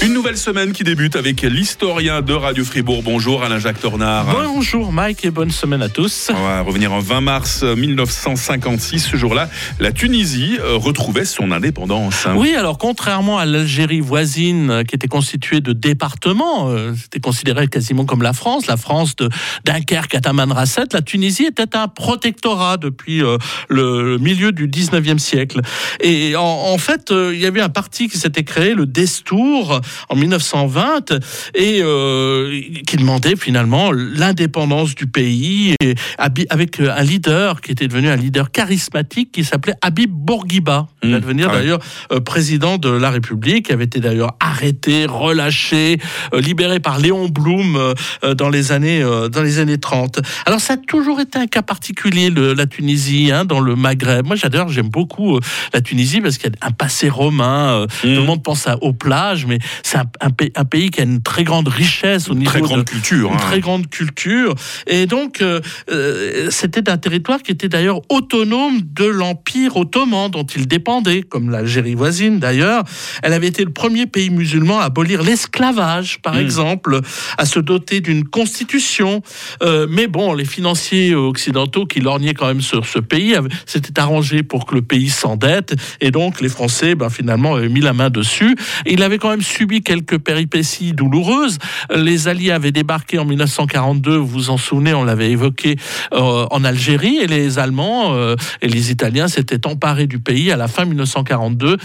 Une nouvelle semaine qui débute avec l'historien de Radio Fribourg. Bonjour Alain-Jacques Tornard. Bonjour Mike et bonne semaine à tous. On va revenir en 20 mars 1956. Ce jour-là, la Tunisie euh, retrouvait son indépendance. Oui, alors contrairement à l'Algérie voisine euh, qui était constituée de départements, euh, c'était considéré quasiment comme la France, la France de Dunkerque à Tamanrasset, la Tunisie était un protectorat depuis le milieu du 19e siècle. Et en, en fait, il y avait un parti qui s'était créé, le Destour, en 1920 et euh, qui demandait finalement l'indépendance du pays et, avec un leader qui était devenu un leader charismatique qui s'appelait Habib Bourguiba. Il va mmh. devenir ah d'ailleurs euh, président de la République, qui avait été d'ailleurs arrêté, relâché, euh, libéré par Léon Blum dans les années dans les années 30. Alors ça a toujours été un cas particulier le, la Tunisie hein, dans le Maghreb. Moi j'adore, j'aime beaucoup la Tunisie parce qu'il y a un passé romain. Tout le mmh. monde pense aux plages, mais c'est un, pays qui a une très grande richesse au niveau très grande culture, une hein. très grande culture. Et donc euh, euh, c'était un territoire qui était d'ailleurs autonome de l'empire ottoman dont il dépendait, comme l'Algérie voisine d'ailleurs. Elle avait été le premier pays musulman à abolir l'esclavage, par hmm. exemple, à se doter d'une constitution. Euh, mais bon, les financiers occidentaux qui lorgnaient quand même sur ce pays s'étaient arrangés pour que le pays s'endette, et donc les Français, ben, finalement, avaient mis la main dessus. il avait quand même subi quelques péripéties douloureuses. Les Alliés avaient débarqué en 1942, vous vous en souvenez, on l'avait évoqué, euh, en Algérie, et les Allemands euh, et les Italiens s'étaient emparés du pays à la fin 1942.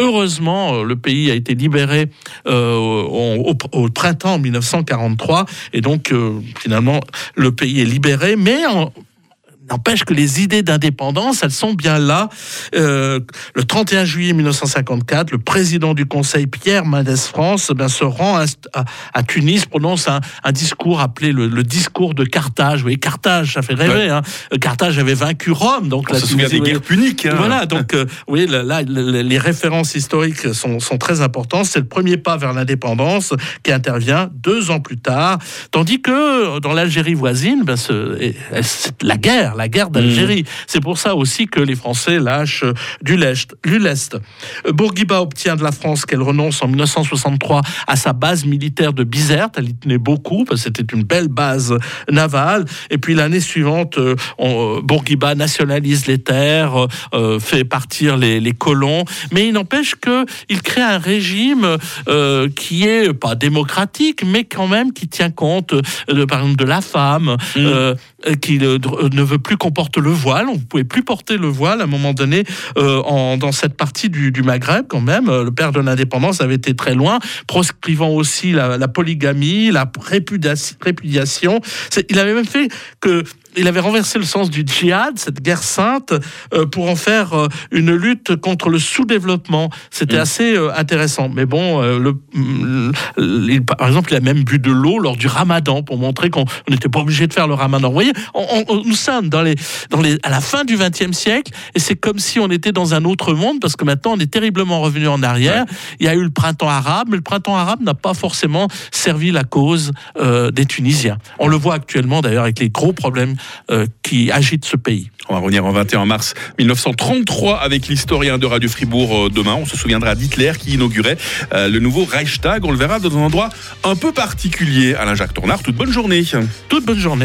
Heureusement, euh, le pays a été libéré au, au, printemps 1943, et donc finalement, le pays est libéré, mais en, N'empêche que les idées d'indépendance, elles sont bien là. Euh, le 31 juillet 1954, le président du Conseil, Pierre Mendès France, ben, se rend à, Tunis, prononce un, discours appelé le, discours de Carthage. Vous voyez, Carthage, ça fait rêver. Hein. Carthage avait vaincu Rome. Donc On la se souvient des guerres puniques. Hein. Voilà, donc euh, oui, là, les références historiques sont, sont très importantes. C'est le premier pas vers l'indépendance qui intervient deux ans plus tard. Tandis que dans l'Algérie voisine, ben, c'est la guerre, la guerre d'Algérie. Mm. C'est pour ça aussi que les Français lâchent du lest. Euh, Bourguiba obtient de la France qu'elle renonce en 1963 à sa base militaire de Bizerte. Elle y tenait beaucoup parce que c'était une belle base navale. Et puis l'année suivante, euh, on, euh, Bourguiba nationalise les terres, fait partir les, colons. Mais il n'empêche qu'il crée un régime qui est pas démocratique, mais quand même qui tient compte de, par exemple de la femme, mm. qui ne veut plus qu'on porte le voile. On ne pouvait plus porter le voile à un moment donné euh, en, dans cette partie du, Maghreb quand même. Euh, le père de l'indépendance avait été très loin, proscrivant aussi la, la polygamie, la répudiation. Il avait même fait que il avait renversé le sens du djihad, cette guerre sainte, euh, pour en faire euh, une lutte contre le sous-développement. C'était mm. assez euh, intéressant. Mais bon, le, mm, par exemple, il a même bu de l'eau lors du ramadan pour montrer qu'on n'était pas obligé de faire le ramadan. Vous voyez, nous sommes dans les, dans les, à la fin du XXe siècle et c'est comme si on était dans un autre monde parce que maintenant on est terriblement revenu en arrière. Il y a eu le printemps arabe, mais le printemps arabe n'a pas forcément servi la cause des Tunisiens. On le voit actuellement d'ailleurs avec les gros problèmes euh, qui agite ce pays. On va revenir en 21 mars 1933 avec l'historien de Radio Fribourg euh, demain. On se souviendra d'Hitler qui inaugurait euh, le nouveau Reichstag. On le verra dans un endroit un peu particulier. Alain Jacques Tournard, toute bonne journée. Toute bonne journée.